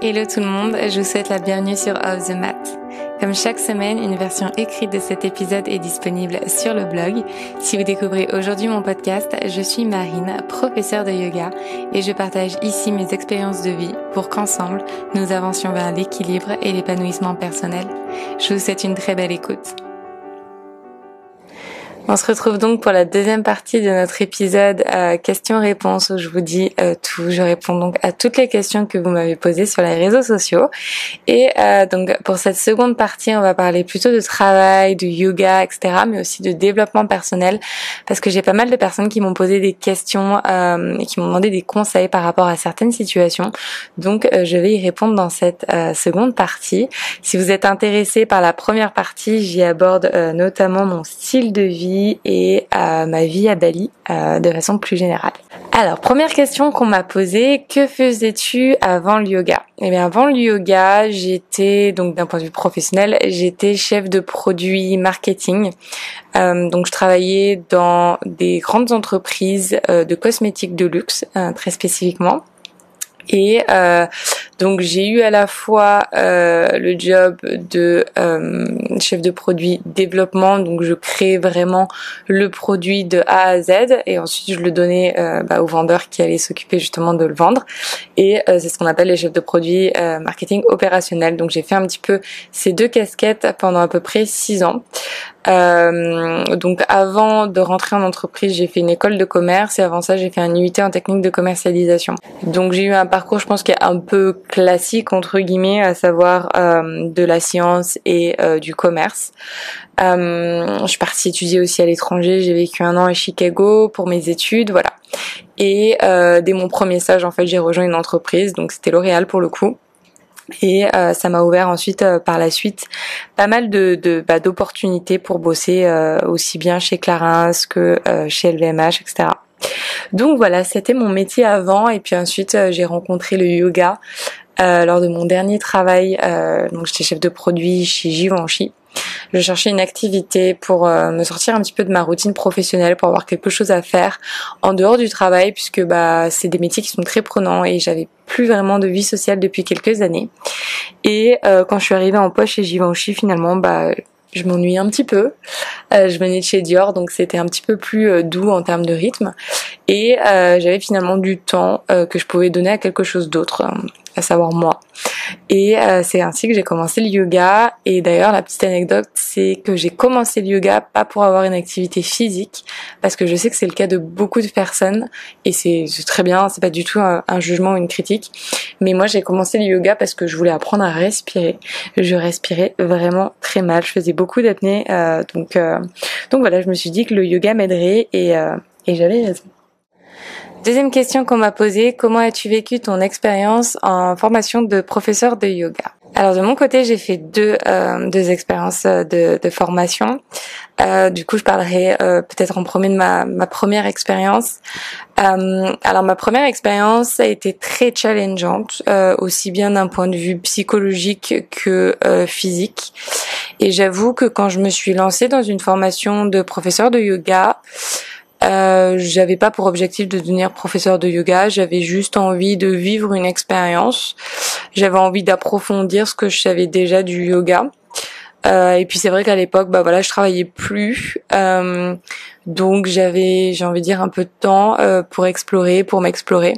Hello tout le monde, je vous souhaite la bienvenue sur Off the Mat. Comme chaque semaine, une version écrite de cet épisode est disponible sur le blog. Si vous découvrez aujourd'hui mon podcast, je suis Marine, professeure de yoga, et je partage ici mes expériences de vie pour qu'ensemble, nous avancions vers l'équilibre et l'épanouissement personnel. Je vous souhaite une très belle écoute. On se retrouve donc pour la deuxième partie de notre épisode euh, questions-réponses où je vous dis euh, tout. Je réponds donc à toutes les questions que vous m'avez posées sur les réseaux sociaux. Et euh, donc pour cette seconde partie, on va parler plutôt de travail, de yoga, etc., mais aussi de développement personnel parce que j'ai pas mal de personnes qui m'ont posé des questions et qui m'ont demandé des conseils par rapport à certaines situations. Donc je vais y répondre dans cette seconde partie. Si vous êtes intéressé par la première partie, j'y aborde notamment mon style de vie et ma vie à Bali euh, de façon plus générale. Alors, première question qu'on m'a posée, que faisais-tu avant le yoga? Eh bien, avant le yoga, j'étais, donc d'un point de vue professionnel, j'étais chef de produit marketing. Euh, donc, je travaillais dans des grandes entreprises euh, de cosmétiques de luxe, très spécifiquement. Et euh, donc j'ai eu à la fois euh, le job de euh, chef de produit développement, donc je crée vraiment le produit de A à Z et ensuite je le donnais euh, bah, aux vendeurs qui allaient s'occuper justement de le vendre. Et euh, c'est ce qu'on appelle les chefs de produit euh, marketing opérationnel. Donc j'ai fait un petit peu ces deux casquettes pendant à peu près six ans. Euh, donc avant de rentrer en entreprise, j'ai fait une école de commerce et avant ça, j'ai fait un UT en technique de commercialisation. Donc j'ai eu un parcours, je pense, qui est un peu classique entre guillemets, à savoir euh, de la science et euh, du commerce. je suis partie étudier aussi à l'étranger. J'ai vécu un an à Chicago pour mes études, voilà. Et dès mon premier stage, en fait, j'ai rejoint une entreprise, donc c'était L'Oréal pour le coup et euh, ça m'a ouvert ensuite euh, par la suite pas mal de, de bah, d'opportunités pour bosser euh, aussi bien chez Clarins que chez LVMH etc donc voilà c'était mon métier avant et puis ensuite j'ai rencontré le yoga lors de mon dernier travail donc j'étais chef de produit chez Givenchy je cherchais une activité pour me sortir un petit peu de ma routine professionnelle, pour avoir quelque chose à faire en dehors du travail, puisque bah c'est des métiers qui sont très prenants et j'avais plus vraiment de vie sociale depuis quelques années. Et euh, quand je suis arrivée en poche chez Givenchy, finalement, bah je m'ennuie un petit peu. Euh, je venais de chez Dior, donc c'était un petit peu plus euh, doux en termes de rythme. Et euh, j'avais finalement du temps euh, que je pouvais donner à quelque chose d'autre, à savoir moi. Et euh, c'est ainsi que j'ai commencé le yoga. Et d'ailleurs, la petite anecdote, c'est que j'ai commencé le yoga pas pour avoir une activité physique, parce que je sais que c'est le cas de beaucoup de personnes, et c'est très bien, c'est pas du tout un, jugement ou une critique. Mais moi, j'ai commencé le yoga parce que je voulais apprendre à respirer. Je respirais vraiment très mal, je faisais beaucoup d'apnée, euh, donc euh, donc voilà, je me suis dit que le yoga m'aiderait et et j'avais raison. Deuxième question qu'on m'a posée, comment as-tu vécu ton expérience en formation de professeur de yoga? Alors de mon côté, j'ai fait deux euh, deux expériences de, de formation. Euh, du coup, je parlerai euh, peut-être en premier de ma, ma première expérience. Euh, alors ma première expérience a été très challengeante, euh, aussi bien d'un point de vue psychologique que physique. Et j'avoue que quand je me suis lancée dans une formation de professeur de yoga, euh, j'avais pas pour objectif de devenir professeur de yoga, j'avais juste envie de vivre une expérience. J'avais envie d'approfondir ce que je savais déjà du yoga. Euh, et puis c'est vrai qu'à l'époque, bah voilà, je travaillais plus, euh, donc j'avais, j'ai envie de dire, un peu de temps euh, pour explorer, pour m'explorer.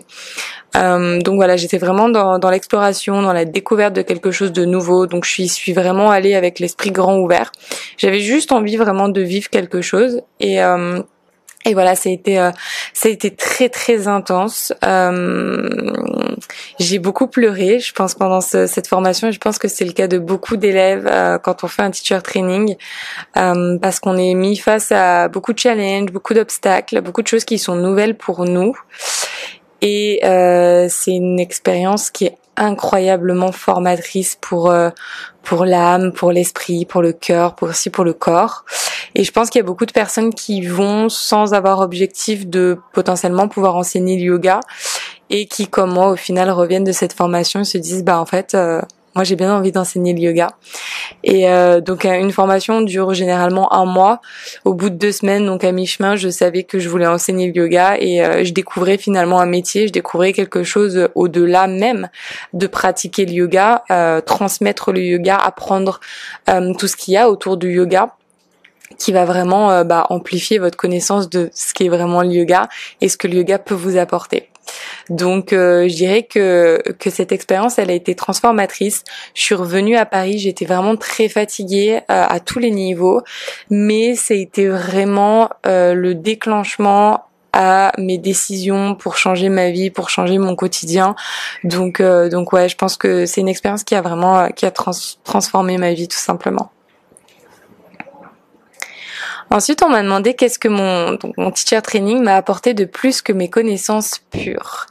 Euh, donc voilà, j'étais vraiment dans, dans l'exploration, dans la découverte de quelque chose de nouveau. Donc je suis, suis vraiment allée avec l'esprit grand ouvert. J'avais juste envie vraiment de vivre quelque chose et et voilà, ça a été, euh, été très très intense. Euh, j'ai beaucoup pleuré, je pense, pendant cette formation. Et je pense que c'est le cas de beaucoup d'élèves euh, quand on fait un teacher training, euh, parce qu'on est mis face à beaucoup de challenges, beaucoup d'obstacles, beaucoup de choses qui sont nouvelles pour nous. Et c'est une expérience qui est incroyablement formatrice pour pour l'âme, pour l'esprit, pour le cœur, pour aussi pour le corps. Et je pense qu'il y a beaucoup de personnes qui vont sans avoir objectif de potentiellement pouvoir enseigner le yoga et qui, comme moi, au final, reviennent de cette formation et se disent, bah en fait, euh, moi j'ai bien envie d'enseigner le yoga. Et euh, donc une formation dure généralement un mois. Au bout de deux semaines, donc à mi-chemin, je savais que je voulais enseigner le yoga et euh, je découvrais finalement un métier, je découvrais quelque chose au-delà même de pratiquer le yoga, euh, transmettre le yoga, apprendre tout ce qu'il y a autour du yoga qui va vraiment bah, amplifier votre connaissance de ce qui est vraiment le yoga et ce que le yoga peut vous apporter. Donc euh, je dirais que que cette expérience elle a été transformatrice. Je suis revenue à Paris, j'étais vraiment très fatiguée euh, à tous les niveaux, mais été vraiment euh, le déclenchement à mes décisions pour changer ma vie, pour changer mon quotidien. Donc donc ouais, je pense que c'est une expérience qui a vraiment qui a transformé ma vie tout simplement. Ensuite, on m'a demandé qu'est-ce que mon, teacher training m'a apporté de plus que mes connaissances pures.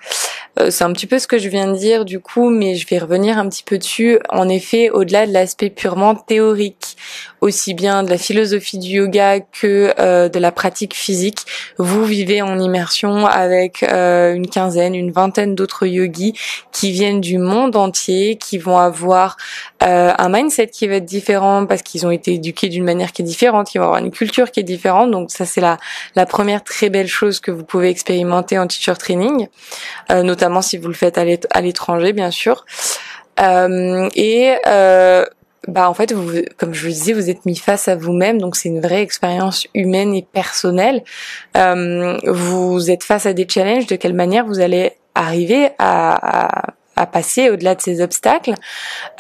Euh, c'est un petit peu ce que je viens de dire du coup, mais je vais revenir un petit peu dessus. En effet, au-delà de l'aspect purement théorique, aussi bien de la philosophie du yoga que euh, de la pratique physique. Vous vivez en immersion avec euh, une quinzaine, une vingtaine d'autres yogis qui viennent du monde entier, qui vont avoir euh, un mindset qui va être différent parce qu'ils ont été éduqués d'une manière qui est différente, qui vont avoir une culture qui est différente. Donc ça c'est la, la première très belle chose que vous pouvez expérimenter en teacher training, notamment si vous le faites à l'étranger bien sûr. et bah en fait, vous, comme je vous disais, vous êtes mis face à vous-même, donc c'est une vraie expérience humaine et personnelle. Euh, vous êtes face à des challenges. De quelle manière vous allez arriver à, à à passer au-delà de ces obstacles.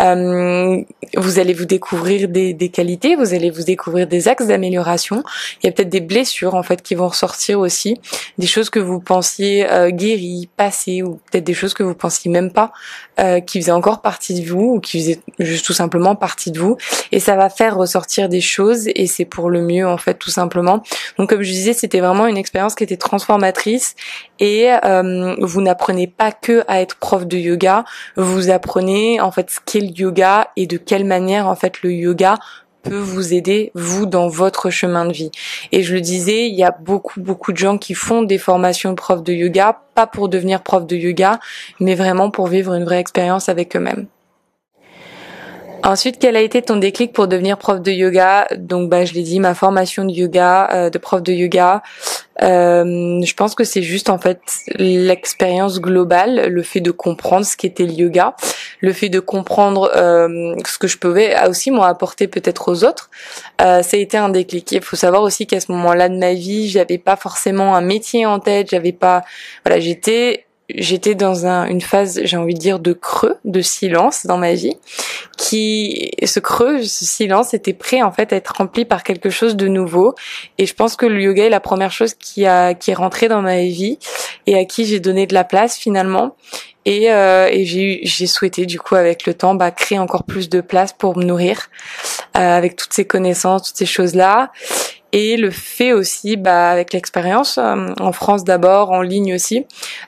Euh, vous allez vous découvrir des, des, qualités, vous allez vous découvrir des axes d'amélioration. Il y a peut-être des blessures en fait qui vont ressortir aussi, des choses que vous pensiez euh, guéries, passées, ou peut-être des choses que vous pensiez même pas, euh, qui faisaient encore partie de vous ou qui faisaient juste tout simplement partie de vous. Et ça va faire ressortir des choses et c'est pour le mieux en fait tout simplement. Donc comme je disais, c'était vraiment une expérience qui était transformatrice et euh, vous n'apprenez pas que à être prof de yoga, vous apprenez en fait ce qu'est le yoga et de quelle manière en fait le yoga peut vous aider vous dans votre chemin de vie. Et je le disais, il y a beaucoup beaucoup de gens qui font des formations de prof de yoga, pas pour devenir prof de yoga, mais vraiment pour vivre une vraie expérience avec eux-mêmes. Ensuite, quel a été ton déclic pour devenir prof de yoga? Donc, bah, je l'ai dit, ma formation de yoga, euh, de prof de yoga. Euh, je pense que c'est juste en fait l'expérience globale, le fait de comprendre ce qu'était le yoga, le fait de comprendre euh, ce que je pouvais aussi moi apporter peut-être aux autres. ça a été un déclic. Il faut savoir aussi qu'à ce moment-là de ma vie, j'avais pas forcément un métier en tête, j'avais pas, voilà, j'étais j'étais dans un, une phase, j'ai envie de dire, de creux, de silence dans ma vie, qui, ce creux, ce silence était prêt en fait à être rempli par quelque chose de nouveau. Et je pense que le yoga est la première chose qui a, qui est rentrée dans ma vie et à qui j'ai donné de la place finalement. Et, euh, et j'ai, j'ai souhaité du coup avec le temps bah, créer encore plus de place pour me nourrir euh, avec toutes ces connaissances, toutes ces choses là et le fait aussi, bah, avec l'expérience, euh, en France d'abord, en ligne aussi,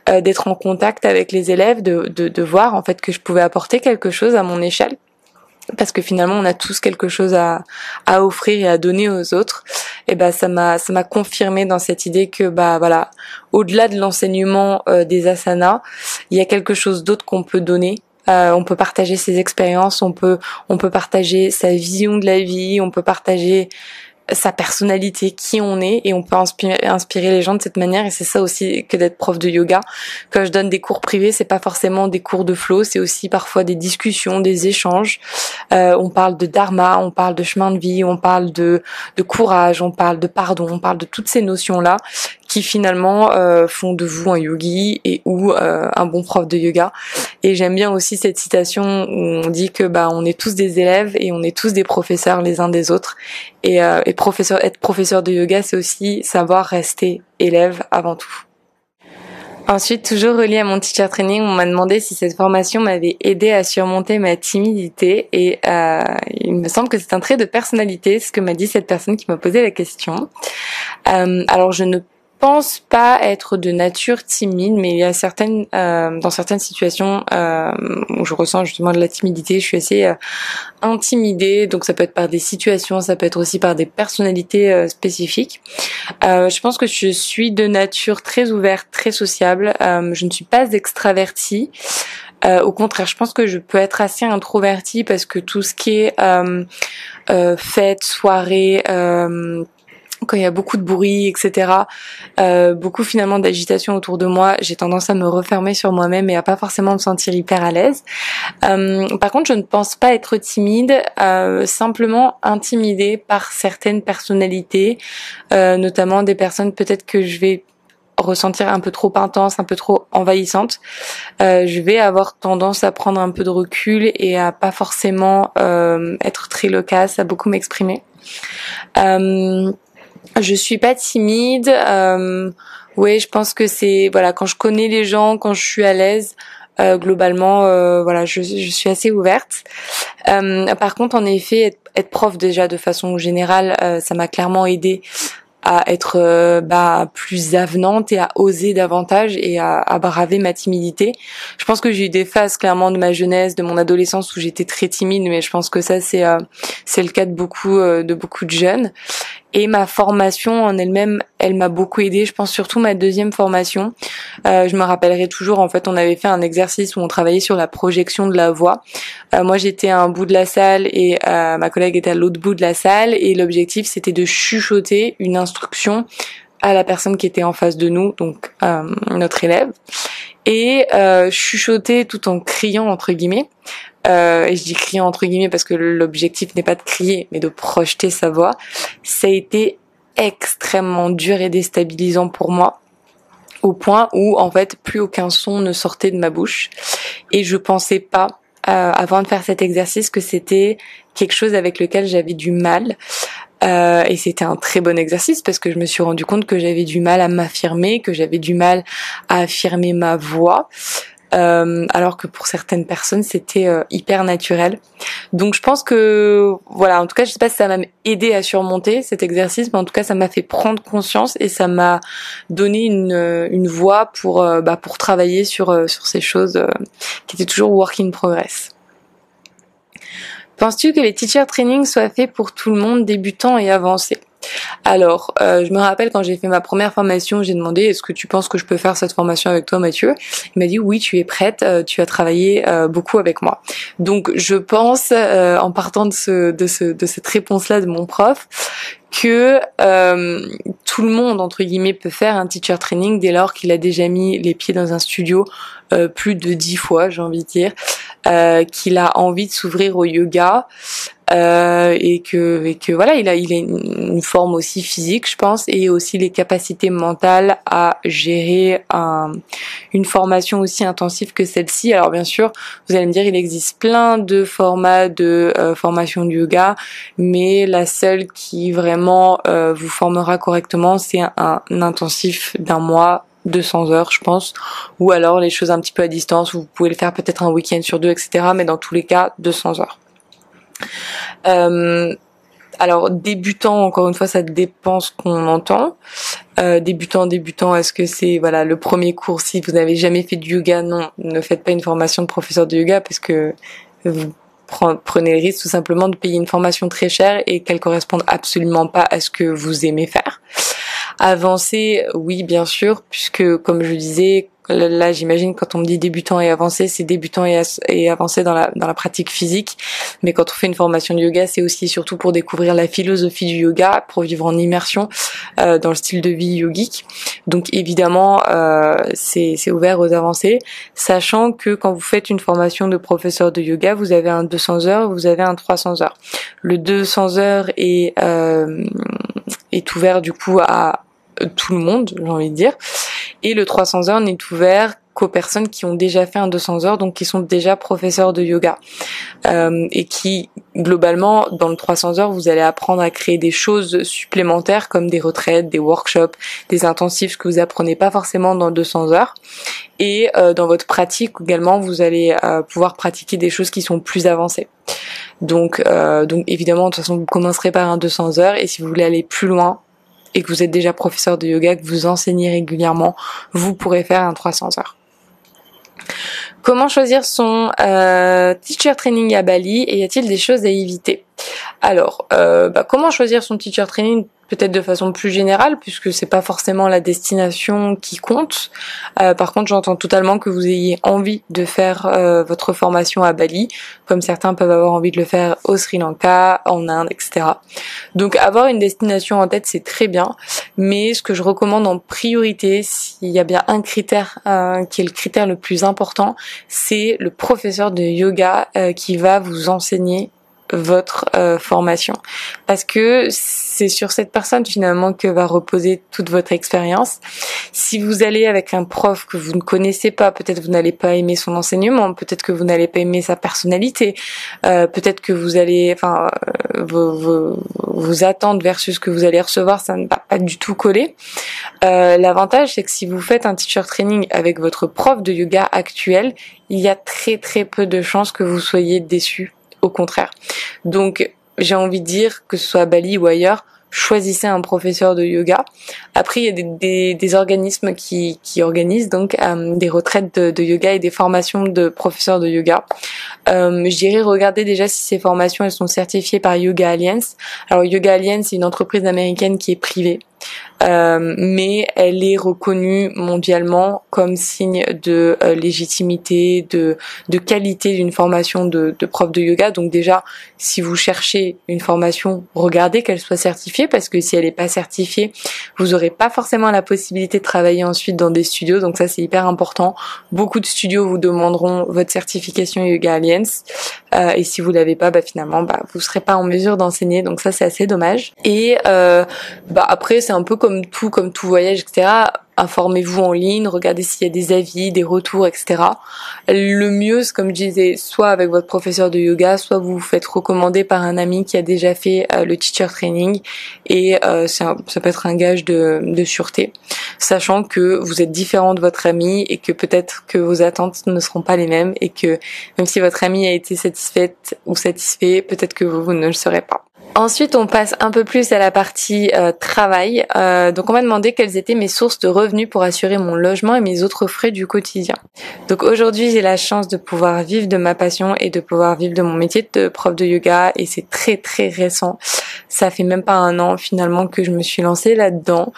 euh, d'être en contact avec les élèves, de, de, de, voir en fait que je pouvais apporter quelque chose à mon échelle. Parce que finalement, on a tous quelque chose à, à offrir et à donner aux autres. Et bah, ça m'a, ça m'a confirmé dans cette idée que, bah, voilà, au-delà de l'enseignement euh, des asanas, il y a quelque chose d'autre qu'on peut donner euh, on peut partager ses expériences, on peut on peut partager sa vision de la vie, on peut partager sa personnalité, qui on est, et on peut inspirer, les gens de cette manière. Et c'est ça aussi que d'être prof de yoga. Quand je donne des cours privés, c'est pas forcément des cours de flow, c'est aussi parfois des discussions, des échanges. Euh, on parle de dharma, on parle de chemin de vie, on parle de, de courage, on parle de pardon, on parle de toutes ces notions-là qui finalement euh, font de vous un yogi et ou euh, un bon prof de yoga. Et j'aime bien aussi cette citation où on dit que bah on est tous des élèves et on est tous des professeurs les uns des autres. Et, euh, et professeur, être professeur de yoga, c'est aussi savoir rester élève avant tout. Ensuite, toujours relié à mon teacher training, on m'a demandé si cette formation m'avait aidé à surmonter ma timidité et euh, il me semble que c'est un trait de personnalité, ce que m'a dit cette personne qui m'a posé la question. Euh, alors je ne pense pas être de nature timide, mais il y a certaines, euh, dans certaines situations euh, où je ressens justement de la timidité, je suis assez euh, intimidée. Donc ça peut être par des situations, ça peut être aussi par des personnalités euh, spécifiques. je pense que je suis de nature très ouverte, très sociable. je ne suis pas extravertie. au contraire, je pense que je peux être assez introvertie parce que tout ce qui est fête, soirée, quand il y a beaucoup de bruit, etc., euh, beaucoup finalement d'agitation autour de moi, j'ai tendance à me refermer sur moi-même et à pas forcément me sentir hyper à l'aise. Euh, par contre, je ne pense pas être timide, euh, simplement intimidée par certaines personnalités, euh, notamment des personnes peut-être que je vais ressentir un peu trop intense, un peu trop envahissante, euh, je vais avoir tendance à prendre un peu de recul et à pas forcément euh, être très loquace, à beaucoup m'exprimer. Euh, je suis pas timide. Euh, oui, je pense que c'est voilà quand je connais les gens, quand je suis à l'aise. Euh, globalement, euh, voilà, je, je, suis assez ouverte. Euh, par contre, en effet, être, être, prof déjà de façon générale, euh, ça m'a clairement aidé à être euh, bah, plus avenante et à oser davantage et à, à, braver ma timidité. Je pense que j'ai eu des phases clairement de ma jeunesse, de mon adolescence où j'étais très timide, mais je pense que ça c'est euh, c'est le cas de beaucoup de beaucoup de jeunes. Et ma formation en elle-même, elle m'a beaucoup aidée. Je pense surtout ma deuxième formation. Euh, je me rappellerai toujours, en fait, on avait fait un exercice où on travaillait sur la projection de la voix. Euh, moi, j'étais à un bout de la salle et euh, ma collègue était à l'autre bout de la salle. Et l'objectif, c'était de chuchoter une instruction à la personne qui était en face de nous, donc euh, notre élève, et euh, chuchoter tout en criant entre guillemets. Euh, et je dis crier entre guillemets parce que l'objectif n'est pas de crier, mais de projeter sa voix. Ça a été extrêmement dur et déstabilisant pour moi au point où en fait plus aucun son ne sortait de ma bouche et je pensais pas euh, avant de faire cet exercice que c'était quelque chose avec lequel j'avais du mal euh, et c'était un très bon exercice parce que je me suis rendu compte que j'avais du mal à m'affirmer, que j'avais du mal à affirmer ma voix. Euh, alors que pour certaines personnes c'était euh, hyper naturel. Donc je pense que voilà, en tout cas je sais pas si ça m'a aidé à surmonter cet exercice, mais en tout cas ça m'a fait prendre conscience et ça m'a donné une, euh, une voie pour bah, pour travailler sur sur ces choses qui étaient toujours work in progress. Penses-tu que les teacher training soient faits pour tout le monde, débutant et avancé alors, euh, je me rappelle quand j'ai fait ma première formation, j'ai demandé est-ce que tu penses que je peux faire cette formation avec toi, Mathieu? Il m'a dit oui, tu es prête, euh, tu as travaillé euh, beaucoup avec moi. Donc, je pense, en partant de, ce, de, ce, de cette réponse-là de mon prof, que tout le monde entre guillemets peut faire un teacher training dès lors qu'il a déjà mis les pieds dans un studio plus de dix fois, j'ai envie de dire, qu'il a envie de s'ouvrir au yoga, euh, et que et que voilà il a il a une, forme aussi physique je pense et aussi les capacités mentales à gérer un, une formation aussi intensive que celle-ci. Alors bien sûr vous allez me dire il existe plein de formats de euh, formation de yoga mais la seule qui vraiment euh, vous formera correctement c'est un intensif d'un mois 200 heures, je pense, ou alors les choses un petit peu à distance, vous pouvez le faire peut-être un week-end sur deux, etc. Mais dans tous les cas, 200 heures. Euh, alors débutant, encore une fois, ça dépend ce qu'on entend. Euh, débutant, débutant, est-ce que c'est voilà le premier cours? Si vous n'avez jamais fait de yoga, non, ne faites pas une formation de professeur de yoga parce que vous prenez le risque tout simplement de payer une formation très chère et qu'elle corresponde absolument pas à ce que vous aimez faire. Avancer, oui, bien sûr, puisque comme je disais, Là, j'imagine quand on me dit débutant et avancé, c'est débutant et, avancé dans la, pratique physique. Mais quand on fait une formation de yoga, c'est aussi surtout pour découvrir la philosophie du yoga, pour vivre en immersion euh, dans le style de vie yogique. Donc évidemment, euh, c'est ouvert aux avancées, sachant que quand vous faites une formation de professeur de yoga, vous avez un 200 heures, vous avez un 300 heures. Le 200 heures est, euh, est ouvert du coup à tout le monde, j'ai envie de dire. Et le 300 heures n'est ouvert qu'aux personnes qui ont déjà fait un 200 heures, donc qui sont déjà professeurs de yoga. Euh, et qui, globalement, dans le 300 heures, vous allez apprendre à créer des choses supplémentaires comme des retraites, des workshops, des intensifs que vous apprenez pas forcément dans 200 heures. Et euh, dans votre pratique également, vous allez euh, pouvoir pratiquer des choses qui sont plus avancées. Donc, donc évidemment, de toute façon, vous commencerez par un 200 heures et si vous voulez aller plus loin, et que vous êtes déjà professeur de yoga, que vous enseignez régulièrement, vous pourrez faire un 300 heures. Comment choisir son euh, teacher training à Bali et y a-t-il des choses à éviter? Alors, euh, bah, comment choisir son teacher training peut-être de façon plus générale, puisque c'est pas forcément la destination qui compte. Euh, par contre, j'entends totalement que vous ayez envie de faire euh, votre formation à Bali, comme certains peuvent avoir envie de le faire au Sri Lanka, en Inde, etc. Donc avoir une destination en tête, c'est très bien, mais ce que je recommande en priorité, s'il y a bien un critère euh, qui est le critère le plus important, c'est le professeur de yoga qui va vous enseigner votre euh, formation parce que c'est sur cette personne finalement que va reposer toute votre expérience. Si vous allez avec un prof que vous ne connaissez pas, peut-être vous n'allez pas aimer son enseignement, peut-être que vous n'allez pas aimer sa personnalité, euh, peut-être que vous allez, enfin, euh, vos, attentes versus ce que vous allez recevoir, ça ne va pas du tout coller. L'avantage, c'est que si vous faites un teacher training avec votre prof de yoga actuel, il y a très très peu de chances que vous soyez déçu au contraire. Donc j'ai envie de dire que ce soit à Bali ou ailleurs, choisissez un professeur de yoga. Après, il y a des, organismes qui, organisent donc euh, des retraites de, yoga et des formations de professeurs de yoga. Euh, je regarder déjà si ces formations elles sont certifiées par Yoga Alliance. Alors Yoga Alliance, c'est une entreprise américaine qui est privée. Euh, mais elle est reconnue mondialement comme signe de euh, légitimité, de, de qualité d'une formation de, de prof de yoga. Donc déjà, si vous cherchez une formation, regardez qu'elle soit certifiée, parce que si elle n'est pas certifiée, vous n'aurez pas forcément la possibilité de travailler ensuite dans des studios. Donc ça, c'est hyper important. Beaucoup de studios vous demanderont votre certification Yoga Alliance. Euh, et si vous l'avez pas, bah, finalement, bah, vous serez pas en mesure d'enseigner. Donc ça, c'est assez dommage. Et euh, bah, après, c'est un peu comme tout, comme tout voyage, etc informez-vous en ligne, regardez s'il y a des avis, des retours, etc. Le mieux, comme je disais, soit avec votre professeur de yoga, soit vous vous faites recommander par un ami qui a déjà fait euh, le teacher training et euh, ça, peut être un gage de, sûreté, sachant que vous êtes différent de votre ami et que peut-être que vos attentes ne seront pas les mêmes et que même si votre ami a été satisfaite ou satisfait, peut-être que vous ne le serez pas. Ensuite, on passe un peu plus à la partie euh, travail. Euh, donc, on m'a demandé quelles étaient mes sources de revenus pour assurer mon logement et mes autres frais du quotidien. Donc, aujourd'hui, j'ai la chance de pouvoir vivre de ma passion et de pouvoir vivre de mon métier de prof de yoga. Et c'est très, très récent. Ça fait même pas un an finalement que je me suis lancée là-dedans.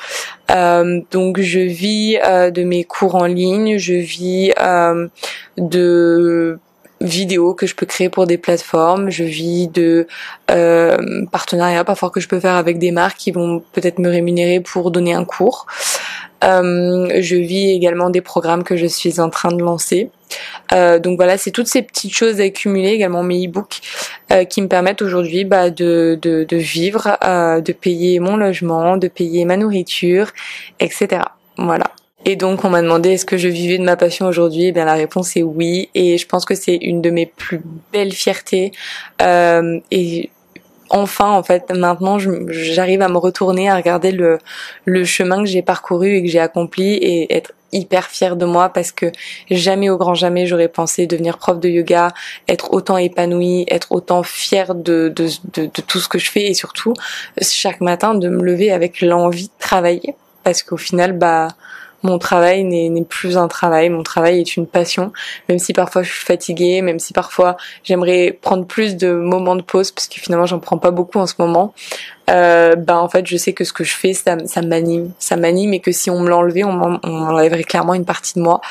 Euh, donc, je vis de mes cours en ligne. Je vis de vidéos que je peux créer pour des plateformes, je vis de euh, partenariats parfois que je peux faire avec des marques qui vont peut-être me rémunérer pour donner un cours. Euh, je vis également des programmes que je suis en train de lancer. Euh, donc voilà, c'est toutes ces petites choses accumulées, également mes e-books, euh, qui me permettent aujourd'hui bah, de, de, de, vivre, euh, de payer mon logement, de payer ma nourriture, etc. Voilà. Et donc on m'a demandé est-ce que je vivais de ma passion aujourd'hui? Eh bien la réponse est oui. Et je pense que c'est une de mes plus belles fiertés. Euh, et enfin en fait maintenant j'arrive à me retourner à regarder le, le chemin que j'ai parcouru et que j'ai accompli et être hyper fière de moi parce que jamais au grand jamais j'aurais pensé devenir prof de yoga, être autant épanouie, être autant fière de, de, de, de tout ce que je fais et surtout chaque matin de me lever avec l'envie de travailler parce qu'au final bah mon travail n'est plus un travail, mon travail est une passion, même si parfois je suis fatiguée, même si parfois j'aimerais prendre plus de moments de pause, parce que finalement j'en prends pas beaucoup en ce moment euh, bah en fait je sais que ce que je fais ça, ça m'anime. Ça m'anime et que si on me l'enlevait on m'enlèverait clairement une partie de moi.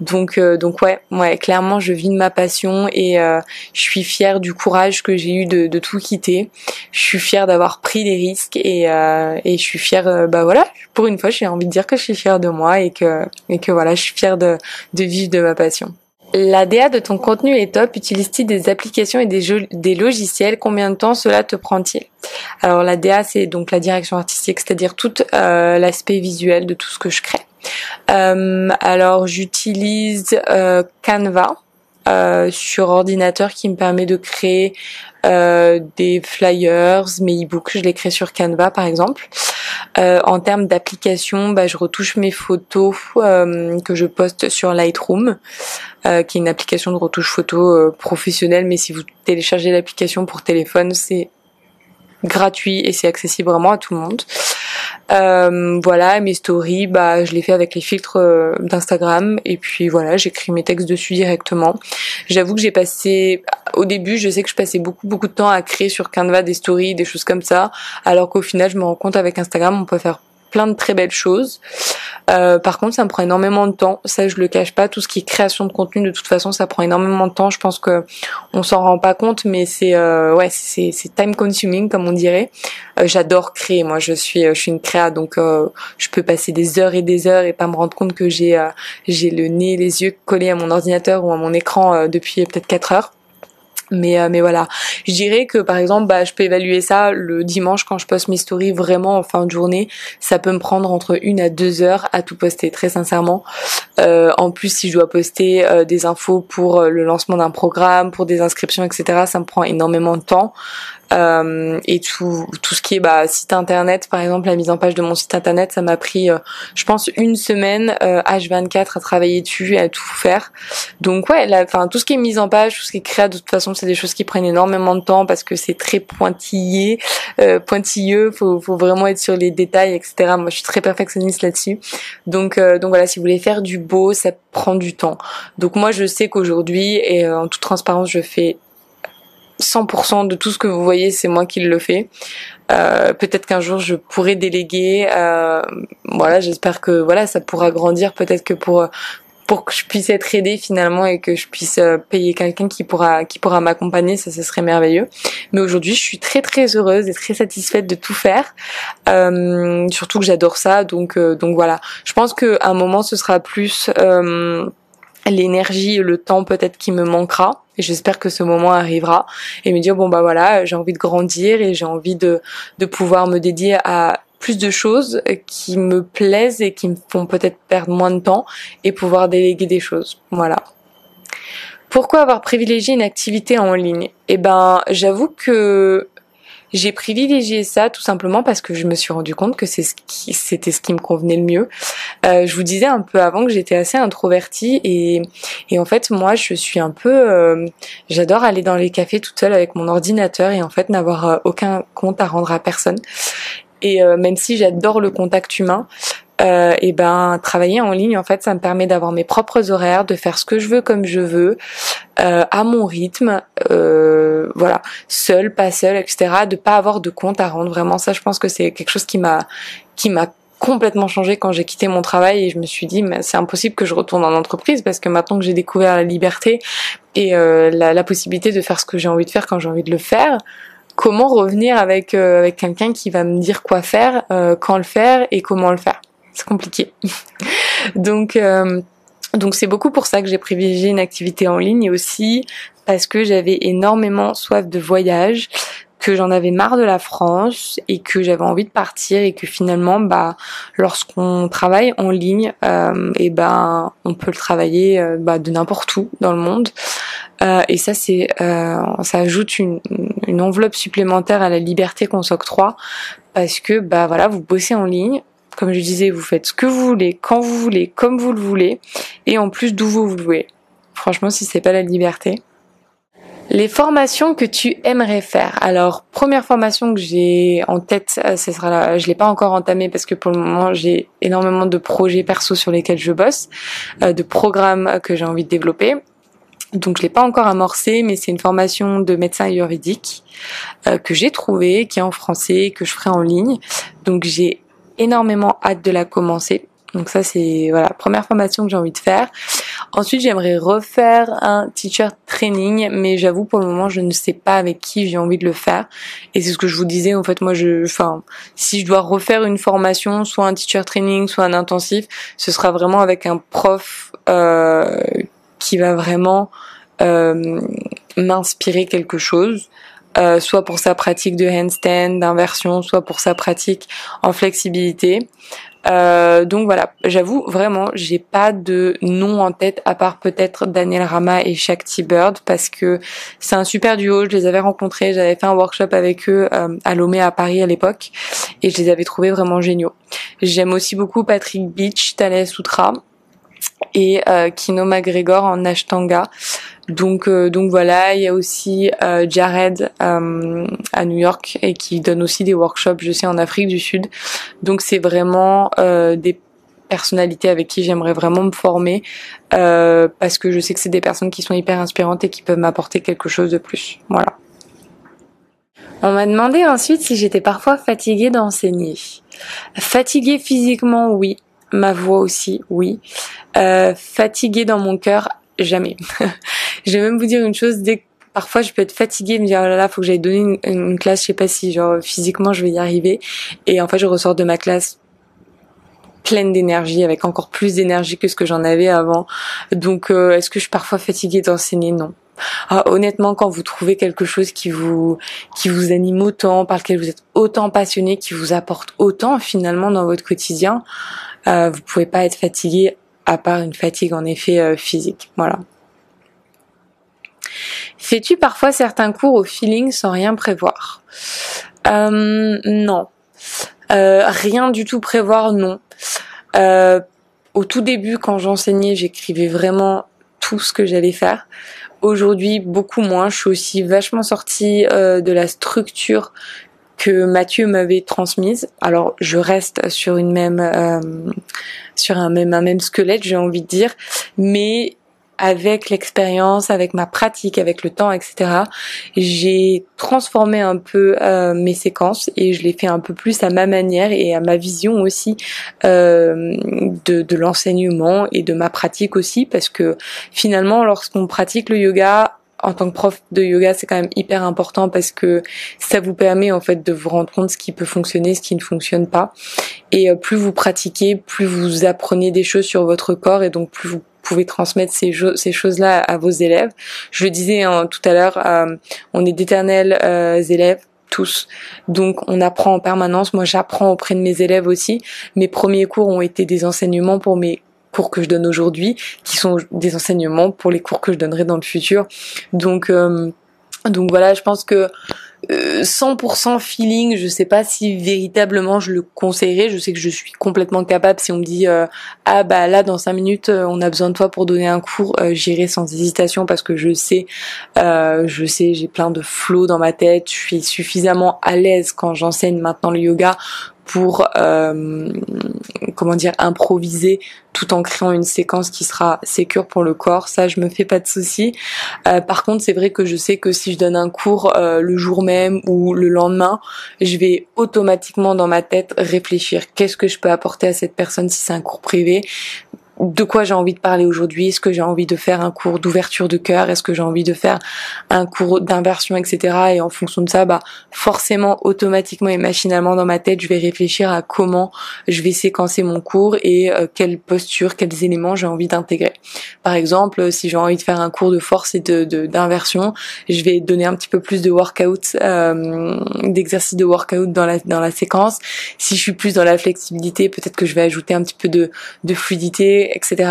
Donc euh, donc ouais ouais clairement je vis de ma passion et euh, je suis fière du courage que j'ai eu de, de, tout quitter. Je suis fière d'avoir pris des risques et euh, et je suis fière euh, bah voilà pour une fois j'ai envie de dire que je suis fière de moi et que et que voilà je suis fière de de vivre de ma passion la DA de ton contenu est top. Utilise-t-il des applications et des, des, logiciels? Combien de temps cela te prend-il? Alors la DA, c'est donc la direction artistique, c'est-à-dire tout euh, l'aspect visuel de tout ce que je crée. Euh, alors j'utilise euh, Canva sur ordinateur qui me permet de créer des flyers, mes e-books, je les crée sur Canva par exemple. Euh, en termes d'application, bah, je retouche mes photos euh, que je poste sur Lightroom, euh, qui est une application de retouche photo professionnelle. Mais si vous téléchargez l'application pour téléphone, c'est gratuit et c'est accessible vraiment à tout le monde. Euh, voilà, mes stories, bah je les fais avec les filtres euh, d'Instagram et puis voilà, j'écris mes textes dessus directement. J'avoue que j'ai passé au début, je sais que je passais beaucoup beaucoup de temps à créer sur Canva des stories, des choses comme ça, alors qu'au final, je me rends compte avec Instagram, on peut faire plein de très belles choses. Euh, par contre, ça me prend énormément de temps. Ça, je le cache pas. Tout ce qui est création de contenu, de toute façon, ça prend énormément de temps. Je pense que on s'en rend pas compte, mais c'est euh, ouais, c'est time consuming comme on dirait. Euh, j'adore créer. Moi, je suis je suis une créa, donc je peux passer des heures et des heures et pas me rendre compte que j'ai j'ai le nez, les yeux collés à mon ordinateur ou à mon écran depuis peut-être 4 heures. Mais euh, mais voilà, je dirais que par exemple, bah je peux évaluer ça le dimanche quand je poste mes stories vraiment en fin de journée, ça peut me prendre entre une à deux heures à tout poster très sincèrement. Euh, en plus, si je dois poster euh, des infos pour le lancement d'un programme, pour des inscriptions, etc., ça me prend énormément de temps. Euh, et tout tout ce qui est bah, site internet par exemple la mise en page de mon site internet ça m'a pris euh, je pense une semaine H24 euh, à travailler dessus à tout faire donc ouais enfin tout ce qui est mise en page tout ce qui est créé de toute façon c'est des choses qui prennent énormément de temps parce que c'est très pointillé pointilleux faut faut vraiment être sur les détails etc moi je suis très perfectionniste là-dessus donc donc voilà si vous voulez faire du beau ça prend du temps donc moi je sais qu'aujourd'hui et en toute transparence je fais 100% de tout ce que vous voyez, c'est moi qui le fais. Euh, peut-être qu'un jour je pourrai déléguer. Euh, voilà, j'espère que voilà ça pourra grandir. Peut-être que pour pour que je puisse être aidée finalement et que je puisse euh, payer quelqu'un qui pourra qui pourra m'accompagner, ça ce serait merveilleux. Mais aujourd'hui, je suis très très heureuse et très satisfaite de tout faire. Euh, surtout que j'adore ça, donc euh, donc voilà. Je pense qu'à un moment, ce sera plus l'énergie et le temps peut-être qui me manquera et j'espère que ce moment arrivera et me dire bon bah voilà j'ai envie de grandir et j'ai envie de de pouvoir me dédier à plus de choses qui me plaisent et qui me font peut-être perdre moins de temps et pouvoir déléguer des choses voilà pourquoi avoir privilégié une activité en ligne? Eh ben, j'avoue que j'ai privilégié ça tout simplement parce que je me suis rendu compte que c'est ce c'était ce qui me convenait le mieux. Euh, je vous disais un peu avant que j'étais assez introvertie et et en fait moi je suis un peu euh, j'adore aller dans les cafés toute seule avec mon ordinateur et en fait n'avoir euh, aucun compte à rendre à personne. Et euh, même si j'adore le contact humain, euh, et ben travailler en ligne en fait ça me permet d'avoir mes propres horaires de faire ce que je veux comme je veux euh, à mon rythme euh, voilà. Seul pas seul etc de pas avoir de compte à rendre. Vraiment ça je pense que c'est quelque chose qui m'a qui m'a complètement changé quand j'ai quitté mon travail et je me suis dit mais c'est impossible que je retourne en entreprise parce que maintenant que j'ai découvert la liberté et euh, la, la, possibilité de faire ce que j'ai envie de faire quand j'ai envie de le faire comment revenir avec euh, avec quelqu'un qui va me dire quoi faire euh, quand le faire et comment le faire c'est compliqué. donc euh, donc c'est beaucoup pour ça que j'ai privilégié une activité en ligne et aussi parce que j'avais énormément soif de voyage, que j'en avais marre de la France et que j'avais envie de partir et que finalement bah lorsqu'on travaille en ligne euh, et ben on peut le travailler euh, bah, de n'importe où dans le monde et ça c'est ça ajoute une, une enveloppe supplémentaire à la liberté qu'on s'octroie parce que bah voilà vous bossez en ligne comme je disais, vous faites ce que vous voulez, quand vous voulez, comme vous le voulez, et en plus d'où vous voulez. Franchement, si c'est pas la liberté. Les formations que tu aimerais faire. Alors, première formation que j'ai en tête, euh, ce sera là, je l'ai pas encore entamée parce que pour le moment, j'ai énormément de projets perso sur lesquels je bosse, euh, de programmes que j'ai envie de développer. Donc je l'ai pas encore amorcé, mais c'est une formation de médecin ayurvédique euh, que j'ai trouvée, qui est en français, que je ferai en ligne. Donc j'ai énormément hâte de la commencer. Donc ça c'est voilà première formation que j'ai envie de faire. Ensuite j'aimerais refaire un teacher training, mais j'avoue pour le moment je ne sais pas avec qui j'ai envie de le faire. Et c'est ce que je vous disais en fait moi je, enfin si je dois refaire une formation, soit un teacher training, soit un intensif, ce sera vraiment avec un prof euh, qui va vraiment euh, m'inspirer quelque chose. Euh, soit pour sa pratique de handstand, d'inversion, soit pour sa pratique en flexibilité. Euh, donc voilà, j'avoue vraiment, j'ai pas de nom en tête à part peut-être Daniel Rama et Shakti Bird parce que c'est un super duo. Je les avais rencontrés, j'avais fait un workshop avec eux euh, à Lomé à Paris à l'époque et je les avais trouvés vraiment géniaux. J'aime aussi beaucoup Patrick Beach, Thalès Soutra et Kino McGregor en Ashtanga. Donc donc voilà, il y a aussi Jared à New York et qui donne aussi des workshops, je sais en Afrique du Sud. Donc c'est vraiment des personnalités avec qui j'aimerais vraiment me former euh, parce que je sais que c'est des personnes qui sont hyper inspirantes et qui peuvent m'apporter quelque chose de plus. Voilà. On m'a demandé ensuite si j'étais parfois fatiguée d'enseigner. Fatiguée physiquement, oui. Ma voix aussi, oui. Euh, fatiguée dans mon cœur, jamais. je vais même vous dire une chose, dès que parfois je peux être fatiguée et me dire oh là là faut que j'aille donner une, une, classe je sais pas si genre physiquement je vais y arriver et en fait je ressors de ma classe pleine d'énergie, avec encore plus d'énergie que ce que j'en avais avant. Donc, euh, est-ce que je suis parfois fatiguée d'enseigner? Non. Ah, honnêtement, quand vous trouvez quelque chose qui vous qui vous anime autant, par lequel vous êtes autant passionné, qui vous apporte autant finalement dans votre quotidien, euh, vous pouvez pas être fatigué à part une fatigue en effet euh, physique. Voilà. Fais-tu parfois certains cours au feeling sans rien prévoir? Euh, Non. Rien du tout prévoir, non. Au tout début, quand j'enseignais, j'écrivais vraiment tout ce que j'allais faire. Aujourd'hui, beaucoup moins. Je suis aussi vachement sortie de la structure que Mathieu m'avait transmise. Alors, je reste sur une même, euh, sur un même, un même squelette, j'ai envie de dire, mais avec l'expérience, avec ma pratique, avec le temps, etc., j'ai transformé un peu euh, mes séquences et je l'ai fait un peu plus à ma manière et à ma vision aussi euh, de, de l'enseignement et de ma pratique aussi, parce que finalement, lorsqu'on pratique le yoga, en tant que prof de yoga, c'est quand même hyper important parce que ça vous permet en fait de vous rendre compte ce qui peut fonctionner, ce qui ne fonctionne pas. Et euh, plus vous pratiquez, plus vous apprenez des choses sur votre corps et donc plus vous pouvez transmettre ces, ces choses-là à vos élèves. Je le disais hein, tout à l'heure, euh, on est d'éternels euh, élèves tous. Donc on apprend en permanence. Moi j'apprends auprès de mes élèves aussi. Mes premiers cours ont été des enseignements pour mes cours que je donne aujourd'hui, qui sont des enseignements pour les cours que je donnerai dans le futur. Donc euh, donc voilà, je pense que 100% euh, feeling, je sais pas si véritablement je le conseillerais. Je sais que je suis complètement capable si on me dit euh, ah bah là dans 5 minutes euh, on a besoin de toi pour donner un cours, j'irai sans hésitation parce que je sais, je sais, j'ai plein de flots dans ma tête. Je suis suffisamment à l'aise quand j'enseigne maintenant le yoga pour euh, comment dire improviser tout en créant une séquence qui sera sécure pour le corps. Ça, je me fais pas de soucis. Euh, par contre, c'est vrai que je sais que si je donne un cours euh, le jour même ou le lendemain, je vais automatiquement dans ma tête réfléchir qu'est-ce que je peux apporter à cette personne si c'est un cours privé? De quoi j'ai envie de parler aujourd'hui, est-ce que j'ai envie de faire un cours d'ouverture de cœur, est-ce que j'ai envie de faire un cours d'inversion, etc. Et en fonction de ça, bah forcément, automatiquement et machinalement dans ma tête, je vais réfléchir à comment je vais séquencer mon cours et euh, quelle posture, quels éléments j'ai envie d'intégrer. Par exemple, si j'ai envie de faire un cours de force et de d'inversion, je vais donner un petit peu plus de workout, euh, d'exercice de workout dans la dans la séquence. Si je suis plus dans la flexibilité, peut-être que je vais ajouter un petit peu de de fluidité etc.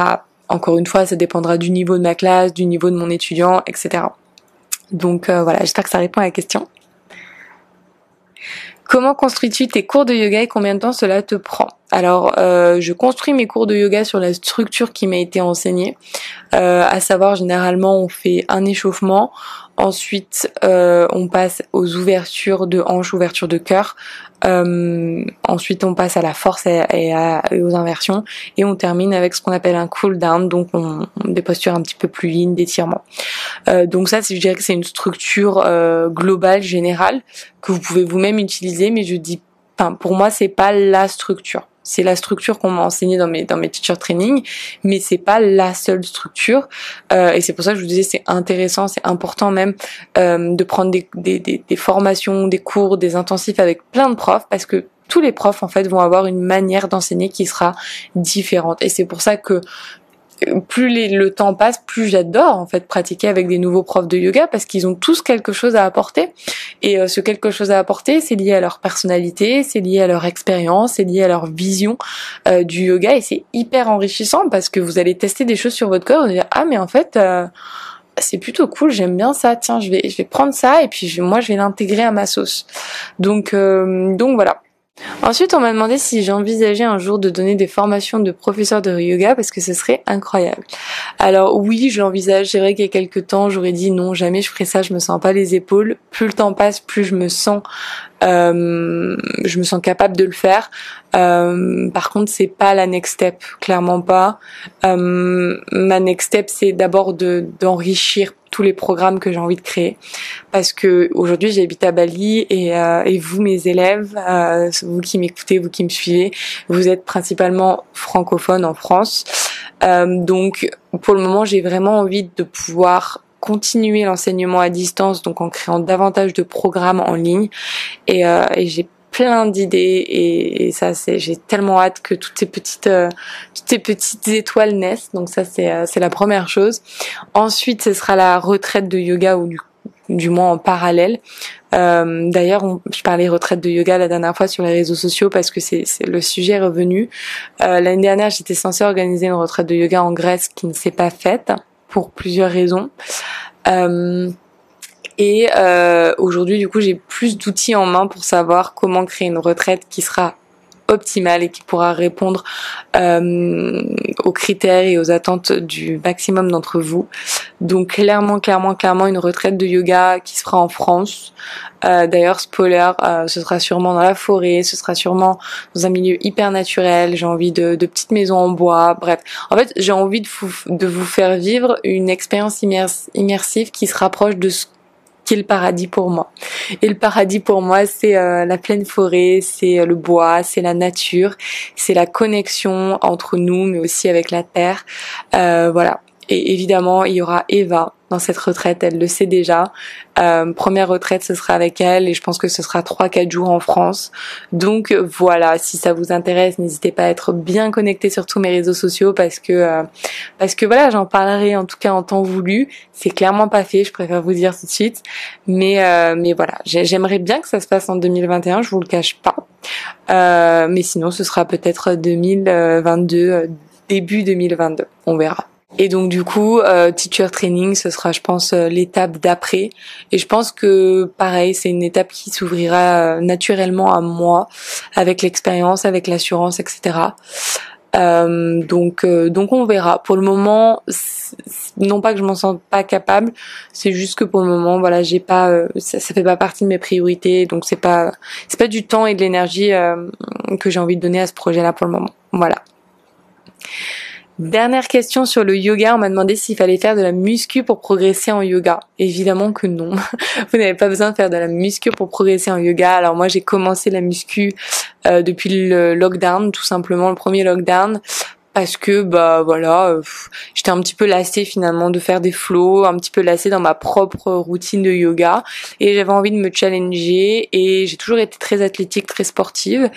Encore une fois, ça dépendra du niveau de ma classe, du niveau de mon étudiant, etc. Donc euh, voilà, j'espère que ça répond à la question. Comment construis-tu tes cours de yoga et combien de temps cela te prend? Alors, euh, je construis mes cours de yoga sur la structure qui m'a été enseignée, euh, à savoir généralement on fait un échauffement, Ensuite, on passe aux ouvertures de hanches, ouvertures de cœur. Euh, ensuite, on passe à la force et, aux inversions. Et on termine avec ce qu'on appelle un cool down, donc on, des postures un petit peu plus lignes d'étirement. Euh, donc ça, je dirais que c'est une structure globale, générale, que vous pouvez vous-même utiliser, mais je dis, pour moi, c'est pas la structure c'est la structure qu'on m'a enseignée dans mes teacher training, mais c'est pas la seule structure. Euh, et c'est pour ça que je vous disais c'est intéressant, c'est important même euh, de prendre des formations, des cours, des intensifs avec plein de profs parce que tous les profs en fait vont avoir une manière d'enseigner qui sera différente. Et c'est pour ça que plus le temps passe, plus j'adore en fait pratiquer avec des nouveaux profs de yoga parce qu'ils ont tous quelque chose à apporter. Et euh, ce quelque chose à apporter, c'est lié à leur personnalité, c'est lié à leur expérience, c'est lié à leur vision euh, du yoga et c'est hyper enrichissant parce que vous allez tester des choses sur votre corps et dire ah mais en fait euh, c'est plutôt cool, j'aime bien ça. Tiens, je vais je vais prendre ça et puis moi je vais l'intégrer à ma sauce. Donc donc voilà. Ensuite, on m'a demandé si j'envisageais un jour de donner des formations de professeur de yoga parce que ce serait incroyable. Alors oui, je l'envisage. C'est vrai qu'il y a quelques temps, j'aurais dit non, jamais je ferai ça. Je me sens pas les épaules. Plus le temps passe, plus je me sens, euh, je me sens capable de le faire. Euh, par contre, c'est pas la next step, clairement pas. Euh, ma next step, c'est d'abord de d'enrichir tous les programmes que j'ai envie de créer. Parce que aujourd'hui, j'habite à Bali et, euh, vous, mes élèves, euh, vous qui m'écoutez, vous qui me suivez, vous êtes principalement francophones en France. Euh, donc, pour le moment, j'ai vraiment envie de pouvoir continuer l'enseignement à distance, donc en créant davantage de programmes en ligne. Et j'ai plein d'idées et, ça c'est j'ai tellement hâte que toutes ces petites euh, toutes ces petites étoiles naissent donc ça c'est euh, c'est la première chose ensuite ce sera la retraite de yoga ou du du moins en parallèle. Euh, D'ailleurs, je parlais retraite de yoga la dernière fois sur les réseaux sociaux parce que c'est le sujet revenu. Euh, L'année dernière, j'étais censée organiser une retraite de yoga en Grèce qui ne s'est pas faite pour plusieurs raisons. Euh, et euh, aujourd'hui, du coup, j'ai plus d'outils en main pour savoir comment créer une retraite qui sera optimale et qui pourra répondre euh, aux critères et aux attentes du maximum d'entre vous. Donc clairement, clairement, clairement une retraite de yoga qui se en France. Euh, D'ailleurs, spoiler, euh, ce sera sûrement dans la forêt, ce sera sûrement dans un milieu hyper naturel. J'ai envie de, de, petites maisons en bois. Bref, en fait, j'ai envie de vous faire vivre une expérience immersive qui se rapproche de ce qui le paradis pour moi. Et le paradis pour moi, c'est euh, la pleine forêt, c'est euh, le bois, c'est la nature, c'est la connexion entre nous, mais aussi avec la terre. Euh, voilà. Et évidemment, il y aura Eva dans cette retraite, elle le sait déjà. Euh, première retraite, ce sera avec elle et je pense que ce sera 3-4 jours en France. Donc voilà, si ça vous intéresse, n'hésitez pas à être bien connecté sur tous mes réseaux sociaux parce que euh, parce que voilà, j'en parlerai en tout cas en temps voulu. C'est clairement pas fait, je préfère vous dire tout de suite. Mais euh, mais voilà, j'aimerais bien que ça se passe en 2021, je vous le cache pas. Euh, mais sinon, ce sera peut-être 2022, début 2022, on verra. Et donc du coup, euh, teacher training, ce sera, je pense, euh, l'étape d'après. Et je pense que pareil, c'est une étape qui s'ouvrira euh, naturellement à moi, avec l'expérience, avec l'assurance, etc. Euh, donc euh, donc on verra. Pour le moment, non pas que je m'en sente pas capable, c'est juste que pour le moment, voilà, j'ai pas, ça, ça, fait pas partie de mes priorités. Donc c'est pas c'est pas du temps et de l'énergie que j'ai envie de donner à ce projet-là pour le moment. Voilà. Dernière question sur le yoga, on m'a demandé s'il fallait faire de la muscu pour progresser en yoga. Évidemment que non. Vous n'avez pas besoin de faire de la muscu pour progresser en yoga. Alors moi j'ai commencé la muscu euh, depuis le lockdown, tout simplement le premier lockdown, parce que bah voilà, euh, j'étais un petit peu lassée finalement de faire des flows, un petit peu lassée dans ma propre routine de yoga et j'avais envie de me challenger et j'ai toujours été très athlétique, très sportive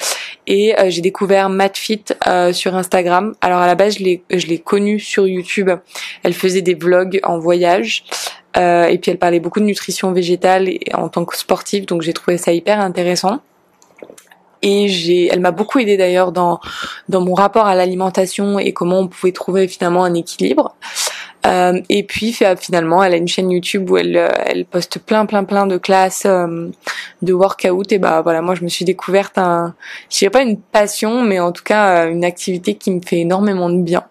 et euh, j'ai découvert MatFit euh, sur Instagram. Alors à la base, je l'ai je l'ai connue sur YouTube. Elle faisait des vlogs en voyage. et puis elle parlait beaucoup de nutrition végétale en tant que sportive, donc j'ai trouvé ça hyper intéressant et j'ai elle m'a beaucoup aidé d'ailleurs dans dans mon rapport à l'alimentation et comment on pouvait trouver finalement un équilibre. Euh, et puis finalement elle a une chaîne YouTube où elle elle poste plein plein plein de classes euh, de workout. Et bah voilà moi je me suis découverte un je dirais pas une passion mais en tout cas une activité qui me fait énormément de bien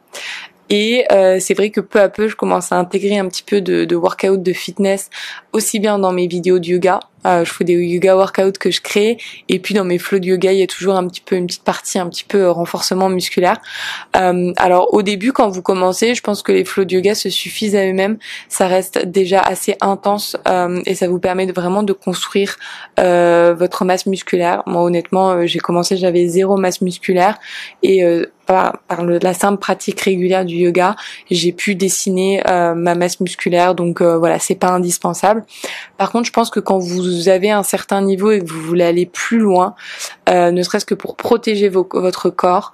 et euh, c'est vrai que peu à peu, je commence à intégrer un petit peu de, de workout, de fitness, aussi bien dans mes vidéos de yoga. Euh, je fais des yoga workouts que je crée, et puis dans mes flows de yoga, il y a toujours un petit peu une petite partie, un petit peu euh, renforcement musculaire. Euh, alors au début, quand vous commencez, je pense que les flows de yoga se suffisent à eux-mêmes. Ça reste déjà assez intense euh, et ça vous permet vraiment de construire euh, votre masse musculaire. Moi, honnêtement, j'ai commencé, j'avais zéro masse musculaire et par, le, la simple pratique régulière du yoga, j'ai pu dessiner euh, ma masse musculaire. Donc euh, voilà, c'est pas indispensable. Par contre, je pense que quand vous avez un certain niveau et que vous voulez aller plus loin, euh, ne serait-ce que pour protéger votre corps,